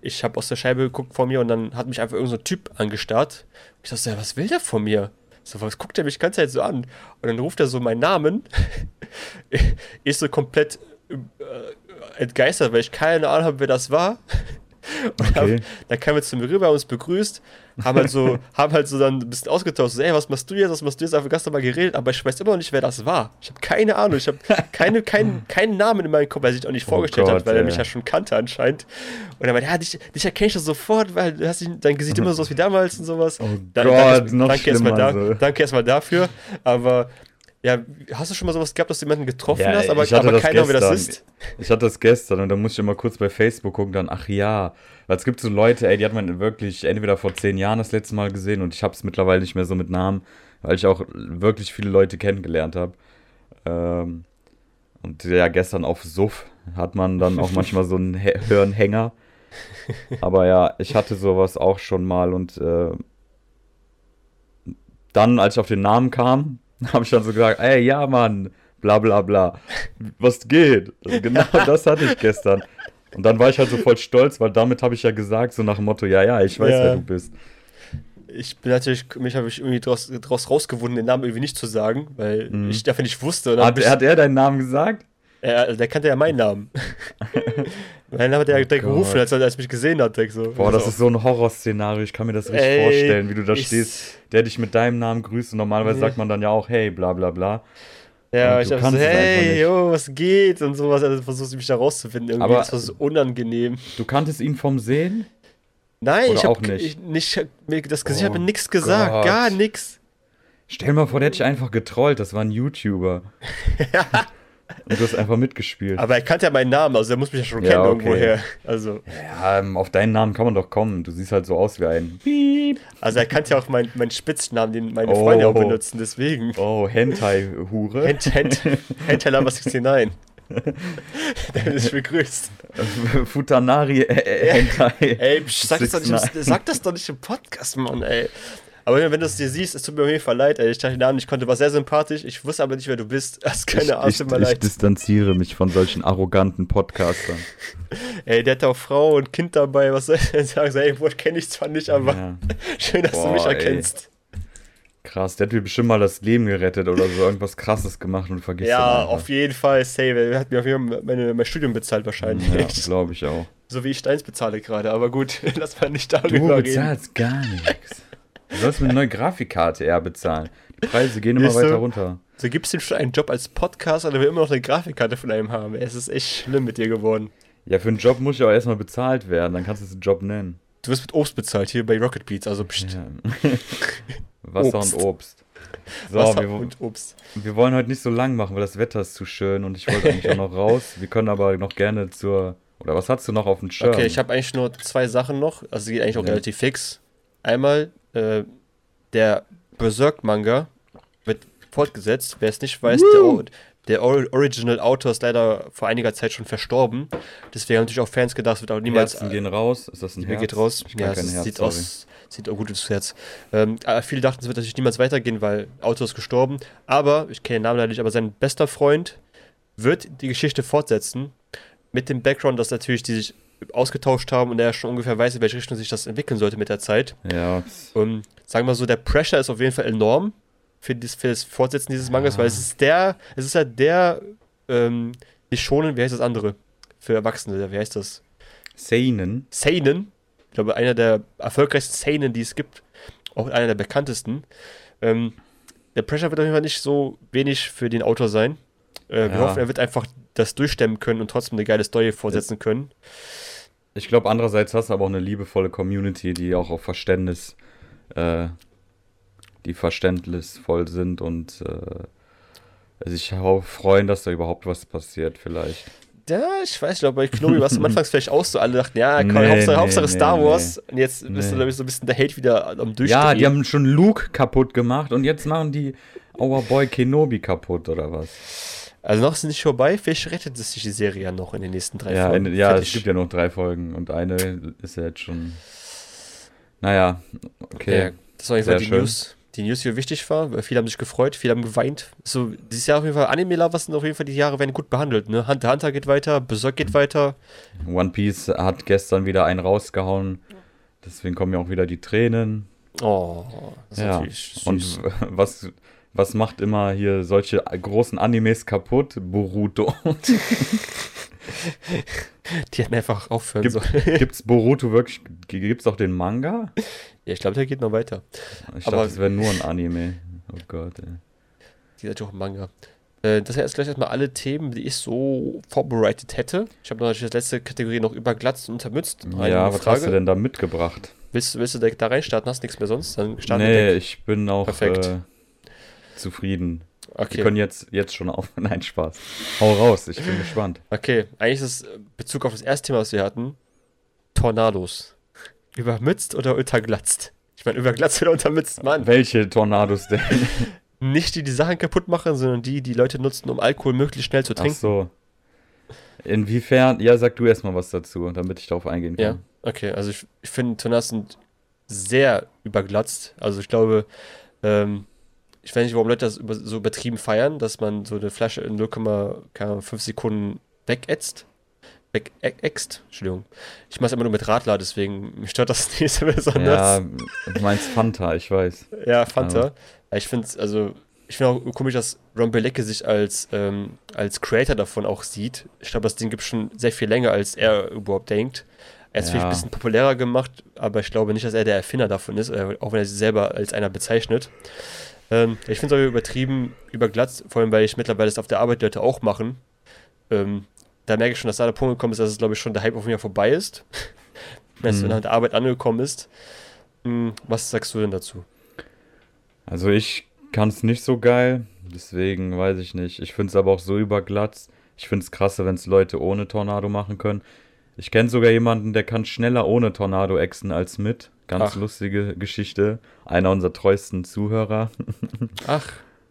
Speaker 1: Ich habe aus der Scheibe geguckt vor mir und dann hat mich einfach irgendein so Typ angestarrt. Ich dachte, so, ja, was will der von mir? So, was guckt er mich die ganze Zeit so an? Und dann ruft er so meinen Namen. (laughs) ich so komplett äh, entgeistert, weil ich keine Ahnung habe, wer das war. (laughs) Und
Speaker 2: Okay.
Speaker 1: dann, dann kam er zu mir rüber, haben uns begrüßt, haben halt so, (laughs) haben halt so dann ein bisschen ausgetauscht, so, ey, was machst du jetzt, was machst du jetzt, einfach ganz normal geredet, aber ich weiß immer noch nicht, wer das war. Ich habe keine Ahnung, ich habe keine, keinen, (laughs) keinen Namen in meinem Kopf, weil er sich auch nicht
Speaker 2: Oh
Speaker 1: vorgestellt
Speaker 2: Gott,
Speaker 1: hat, weil er mich ja schon kannte anscheinend. Und er meinte, ja, dich, dich erkenne ich sofort, weil du hast dein Gesicht immer so aus wie damals und sowas.
Speaker 2: Oh
Speaker 1: Da-
Speaker 2: Gott,
Speaker 1: danke,
Speaker 2: noch
Speaker 1: danke erstmal da,
Speaker 2: so.
Speaker 1: danke erstmal dafür, aber ja, hast du schon mal sowas gehabt, dass du jemanden getroffen
Speaker 2: Ja,
Speaker 1: hast, aber, aber keiner, wer das ist?
Speaker 2: Ich hatte das gestern und dann musste ich immer kurz bei Facebook gucken, dann, ach ja. Weil es gibt so Leute, ey, die hat man wirklich entweder vor zehn Jahren das letzte Mal gesehen und ich habe es mittlerweile nicht mehr so mit Namen, weil ich auch wirklich viele Leute kennengelernt habe. Ähm, und ja, gestern auf Suff hat man dann auch manchmal so einen Hirnhänger. Aber ja, ich hatte sowas auch schon mal und äh, dann, als ich auf den Namen kam, (laughs) habe ich dann so gesagt, ey, ja, Mann, bla bla bla. Was geht? Also genau (laughs) das hatte ich gestern. Und dann war ich halt so voll stolz, weil damit habe ich ja gesagt, so nach dem Motto, ja, ja, ich weiß,
Speaker 1: Ja.
Speaker 2: wer du bist.
Speaker 1: Ich bin natürlich, mich habe ich irgendwie draus, draus rausgewunden, den Namen irgendwie nicht zu sagen, weil
Speaker 2: Mhm.
Speaker 1: ich dafür nicht wusste.
Speaker 2: Hat, hat er deinen Namen gesagt?
Speaker 1: Er, der kannte ja meinen Namen. (laughs) (laughs) meinen Namen hat er direkt
Speaker 2: Oh Gott.
Speaker 1: gerufen, als er als mich gesehen hat. Direkt so.
Speaker 2: Boah, das ist so ein Horrorszenario, ich kann mir das richtig
Speaker 1: Ey,
Speaker 2: vorstellen, wie du da
Speaker 1: ich-
Speaker 2: stehst, der dich mit deinem Namen grüßt und normalerweise sagt man dann ja auch, hey, bla bla bla.
Speaker 1: Ja, ich hab so, hey, yo, was geht? Und sowas. Also versuchst du mich da rauszufinden. Irgendwie.
Speaker 2: Aber-
Speaker 1: das war so unangenehm.
Speaker 2: Du kanntest ihn vom Sehen?
Speaker 1: Nein,
Speaker 2: Oder
Speaker 1: ich
Speaker 2: auch
Speaker 1: habe
Speaker 2: nicht?
Speaker 1: Ich, nicht mir, das Gesicht
Speaker 2: Oh
Speaker 1: hat mir nichts gesagt.
Speaker 2: Gott.
Speaker 1: Gar nichts.
Speaker 2: Stell dir mal vor, der hätte dich einfach getrollt, das war ein YouTuber. (laughs) und du hast einfach mitgespielt.
Speaker 1: Aber er kannte ja meinen Namen, also er muss mich ja schon
Speaker 2: Ja,
Speaker 1: kennen
Speaker 2: okay.
Speaker 1: irgendwoher. Also,
Speaker 2: ja, ähm, auf deinen Namen kann man doch kommen, du siehst halt so aus wie ein Piep.
Speaker 1: also er kannte ja auch meinen meinen Spitznamen, den meine
Speaker 2: Oh.
Speaker 1: Freunde auch benutzen, deswegen.
Speaker 2: Oh, Hentai-Hure. (laughs)
Speaker 1: Hent, Hent, Hentai Lava 69. Der ist begrüßt.
Speaker 2: Futanari äh, Hentai.
Speaker 1: Ey, sag das, doch nicht,
Speaker 2: 69.
Speaker 1: sag das doch nicht im Podcast, Mann, ey. Aber wenn du es dir siehst, es tut mir auf jeden Fall leid, ey. Ich dachte den Namen nicht konnte, war sehr sympathisch. Ich wusste aber nicht, wer du bist. Hast keine Ahnung,
Speaker 2: ich, ich, ich distanziere mich von solchen arroganten Podcastern. (laughs)
Speaker 1: Ey, der hat auch Frau und Kind dabei. Was soll ich denn sagen? Ey, Bruder, kenne ich zwar nicht, aber
Speaker 2: Ja. (laughs)
Speaker 1: schön, dass du mich
Speaker 2: Boah, ey.
Speaker 1: erkennst.
Speaker 2: Krass, der hat mir bestimmt mal das Leben gerettet oder so irgendwas krasses gemacht und vergisst
Speaker 1: Ja, auf jeden Fall, save. Er hat mir auf jeden Fall meine, mein Studium bezahlt wahrscheinlich.
Speaker 2: Ja, (laughs) glaube ich auch.
Speaker 1: So wie ich deins bezahle gerade. Aber gut, lass mal nicht
Speaker 2: Du
Speaker 1: darüber reden.
Speaker 2: bezahlst gar nichts. Du sollst mir eine neue Grafikkarte eher bezahlen. Die Preise gehen immer weiter runter.
Speaker 1: So gibst du ihm schon einen Job als Podcaster, der will immer noch eine Grafikkarte von einem haben. Es ist echt schlimm mit dir geworden.
Speaker 2: Ja, für einen Job muss ich auch erstmal bezahlt werden, dann kannst du es einen Job nennen.
Speaker 1: Du wirst mit Obst bezahlt hier bei Rocket Beats, also pst,
Speaker 2: Ja. (laughs) Wasser
Speaker 1: Obst.
Speaker 2: und Obst. So,
Speaker 1: Wasser
Speaker 2: wir,
Speaker 1: und Obst.
Speaker 2: wir wollen heute nicht so lang machen, weil das Wetter ist zu schön und ich wollte eigentlich auch noch raus. Wir können aber noch gerne zur. Oder was hast du noch auf dem Schirm?
Speaker 1: Okay, ich habe eigentlich nur zwei Sachen noch. Also geht eigentlich auch
Speaker 2: Ja.
Speaker 1: relativ fix. Einmal, äh, der Berserk-Manga wird fortgesetzt. Wer es nicht weiß, der, der Or Original Autor ist leider vor einiger Zeit schon verstorben. Deswegen haben natürlich auch Fans gedacht, es wird auch niemals.
Speaker 2: Herzen gehen raus. Ist das ein Herz?
Speaker 1: geht raus.
Speaker 2: Ich
Speaker 1: Ja,
Speaker 2: kein
Speaker 1: es
Speaker 2: Herz,
Speaker 1: sieht
Speaker 2: sorry.
Speaker 1: aus, sieht auch gut ins Herz. Ähm, viele dachten, es wird natürlich niemals weitergehen, weil Autor ist gestorben. Aber, ich kenne den Namen leider nicht, aber sein bester Freund wird die Geschichte fortsetzen. Mit dem Background, dass natürlich die sich ausgetauscht haben und er schon ungefähr weiß, in welche Richtung sich das entwickeln sollte mit der Zeit.
Speaker 2: Ja,
Speaker 1: Ähm, sagen wir so, der Pressure ist auf jeden Fall enorm für, dies, für das Fortsetzen dieses Mangas,
Speaker 2: Ja.
Speaker 1: weil es ist der, es ist halt der, ähm, nicht schonen, wie heißt das andere? Für Erwachsene, wie heißt das?
Speaker 2: Seinen.
Speaker 1: Seinen, ich glaube, einer der erfolgreichsten Seinen, die es gibt, auch einer der bekanntesten. Ähm, der Pressure wird auf jeden Fall nicht so wenig für den Autor sein. Äh, Wir
Speaker 2: Ja.
Speaker 1: hoffen, er wird einfach das durchstemmen können und trotzdem eine geile Story vorsetzen können.
Speaker 2: Ich glaube, andererseits hast du aber auch eine liebevolle Community, die auch auf Verständnis, äh, die verständnisvoll sind und äh, sich auch freuen, dass da überhaupt was passiert, vielleicht.
Speaker 1: Ja, ich weiß nicht, bei Knobi war es am (laughs) Anfang vielleicht auch so. Alle dachten, ja, komm,
Speaker 2: Nee,
Speaker 1: Hauptsache,
Speaker 2: nee,
Speaker 1: Hauptsache Star
Speaker 2: nee.
Speaker 1: Wars. Und jetzt bist du, glaube ich, so ein bisschen der Hate wieder am Durchdrehen.
Speaker 2: Ja, die haben schon Luke kaputt gemacht und jetzt machen die Our Boy Kenobi kaputt, oder was?
Speaker 1: Also noch ist es nicht vorbei, vielleicht rettet es sich die Serie ja noch in den nächsten drei
Speaker 2: Ja,
Speaker 1: Folgen.
Speaker 2: eine, ja
Speaker 1: Fertig.
Speaker 2: es gibt ja noch drei Folgen und eine ist ja jetzt schon. Naja, okay.
Speaker 1: Ja, das war
Speaker 2: Sehr
Speaker 1: die
Speaker 2: schön.
Speaker 1: News, die News, die mir wichtig war. weil Viele haben sich gefreut, viele haben geweint. So, dieses Jahr auf jeden Fall Anime-Lovers sind auf jeden Fall die Jahre werden gut behandelt. Ne? Hunter Hunter geht weiter, Berserk geht weiter.
Speaker 2: One Piece hat gestern wieder einen rausgehauen. Deswegen kommen ja auch wieder die Tränen.
Speaker 1: Oh, das ist
Speaker 2: Ja.
Speaker 1: natürlich süß.
Speaker 2: Und was, was macht immer hier solche großen Animes kaputt? Boruto.
Speaker 1: die hätten einfach aufhören
Speaker 2: Gibt,
Speaker 1: sollen. (laughs)
Speaker 2: gibt's Boruto wirklich? Gibt's auch den Manga?
Speaker 1: Ja, ich glaube, der geht noch weiter.
Speaker 2: Ich
Speaker 1: Aber-
Speaker 2: dachte, es wäre nur ein Anime. Oh Gott, ey.
Speaker 1: Die hat ja auch ein Manga. Äh, das sind jetzt gleich erstmal alle Themen, die ich so vorbereitet hätte. Ich habe noch natürlich das letzte Kategorie noch überglatzt und untermützt. Eine
Speaker 2: Ja, was
Speaker 1: Frage.
Speaker 2: hast du denn da mitgebracht?
Speaker 1: Willst, du- willst du direkt da reinstarten? Hast nichts mehr sonst? Dann starten
Speaker 2: Nee, ich bin auch
Speaker 1: Perfekt.
Speaker 2: äh, zufrieden. Wir
Speaker 1: Okay.
Speaker 2: können jetzt, jetzt schon auf. (laughs) Nein, Spaß. Hau raus, ich bin gespannt.
Speaker 1: okay, eigentlich ist es äh, Bezug auf das erste Thema, was wir hatten: Tornados. Übermützt oder unterglatzt? Ich meine, überglatzt oder untermützt, Mann.
Speaker 2: Welche Tornados denn? (laughs)
Speaker 1: Nicht die, die Sachen kaputt machen, sondern die, die Leute nutzen, um Alkohol möglichst schnell zu
Speaker 2: Ach
Speaker 1: trinken.
Speaker 2: so. Inwiefern? Ja, sag du erstmal was dazu, damit ich darauf eingehen kann.
Speaker 1: Ja, okay. Also ich, ich finde, Tornados sind sehr überglatzt. Also ich glaube, ähm, ich weiß nicht, warum Leute das über, so übertrieben feiern, dass man so eine Flasche in 0,5 Sekunden wegätzt. Wegäxt, Entschuldigung. Ich mache es immer nur mit Radler, deswegen mich stört das (laughs) nicht so besonders.
Speaker 2: Ja, du meinst Fanta, ich weiß.
Speaker 1: Ja, Fanta. Aber. Ich finde es, also, ich finde auch komisch, dass Ron Belecke sich als, ähm, als Creator davon auch sieht. Ich glaube, das Ding gibt schon sehr viel länger, als er überhaupt denkt. Er ist ja. vielleicht ein bisschen populärer gemacht, aber ich glaube nicht, dass er der Erfinder davon ist, äh, auch wenn er sich selber als einer bezeichnet. Ähm, ich finde es auch übertrieben überglatzt, vor allem, weil ich mittlerweile es auf der Arbeit Leute auch machen. Ähm, da merke ich schon, dass da der Punkt gekommen ist, dass es, glaube ich, schon der Hype auf mir vorbei ist. (laughs) Wenn es mhm. nach der Arbeit angekommen ist. Hm, was sagst du denn dazu?
Speaker 2: Also ich kann es nicht so geil, deswegen weiß ich nicht. Ich finde es aber auch so überglatzt. Ich finde es krasser, wenn es Leute ohne Tornado machen können. Ich kenne sogar jemanden, der kann schneller ohne Tornado exen als mit. Ganz Ach. lustige Geschichte. Einer unserer treuesten Zuhörer. (laughs)
Speaker 1: Ach,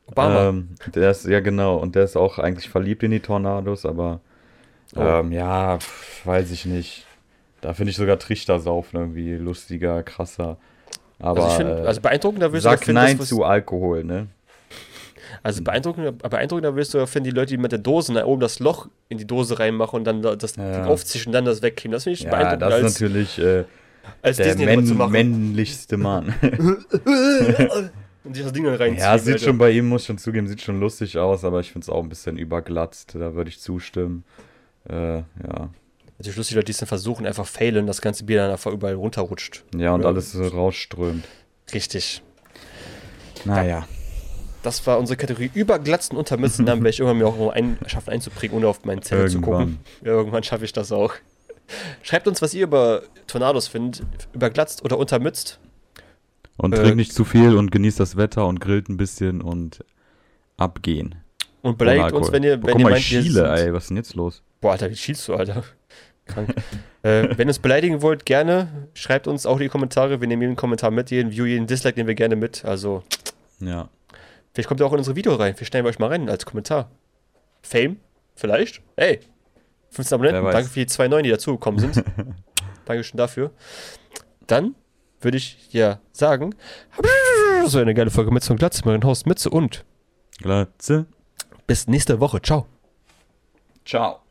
Speaker 1: Obama.
Speaker 2: Ähm, der ist, ja genau, und der ist auch eigentlich verliebt in die Tornados, aber oh. ähm, ja, weiß ich nicht. Da finde ich sogar Trichtersaufen irgendwie lustiger, krasser. Aber
Speaker 1: also, find,
Speaker 2: äh,
Speaker 1: also beeindruckender
Speaker 2: wirst sag du Nein das, zu Alkohol, ne?
Speaker 1: Also beeindruckender, beeindruckender wirst du finden die Leute, die mit der Dose nach oben das Loch in die Dose reinmachen und dann das ja. aufzischen und dann das wegkriegen. Das finde ich
Speaker 2: ja,
Speaker 1: beeindruckend.
Speaker 2: Das ist natürlich äh, als der Disney männlichste Mann. (laughs)
Speaker 1: und sich das Ding dann reinziehen.
Speaker 2: Ja, sieht Alter. schon bei ihm, muss ich schon zugeben, sieht schon lustig aus, aber ich finde es auch ein bisschen überglatzt. Da würde ich zustimmen. Äh, ja.
Speaker 1: Natürlich lustig, Leute, die es dann versuchen, einfach failen, das ganze Bier dann einfach überall runterrutscht.
Speaker 2: Ja, und ja. alles so rausströmt.
Speaker 1: Richtig.
Speaker 2: Naja.
Speaker 1: Das war unsere Kategorie überglatzen Untermützen. Dann werde ich irgendwann mir auch ein, schaffen einzuprägen, ohne auf meinen Zettel zu gucken. Irgendwann schaffe ich das auch. Schreibt uns, was ihr über Tornados findet. Überglatzt oder untermützt.
Speaker 2: Und äh, trinkt nicht zu viel und genießt das Wetter und grillt ein bisschen und abgehen.
Speaker 1: Und beleidigt uns, wenn ihr, wenn
Speaker 2: Boah,
Speaker 1: ihr
Speaker 2: meint, ich schiele, ey, was ist denn jetzt los?
Speaker 1: Boah, Alter, wie schielst du, Alter? Krank. äh, wenn ihr uns beleidigen wollt, gerne. Schreibt uns auch die Kommentare. Wir nehmen jeden Kommentar mit, jeden View, jeden Dislike nehmen wir gerne mit. Also.
Speaker 2: Ja.
Speaker 1: Vielleicht kommt ihr auch in unsere Video rein. Wir stellen euch mal rein als Kommentar. Fame? Vielleicht? Ey, 15 Abonnenten. Danke für die zwei neuen, die dazugekommen sind. (laughs) Dankeschön dafür. Dann würde ich ja sagen, so eine geile Folge mit zum Glatze, mein Host Mütze und
Speaker 2: Glatze.
Speaker 1: Bis nächste Woche. Ciao.
Speaker 2: Ciao.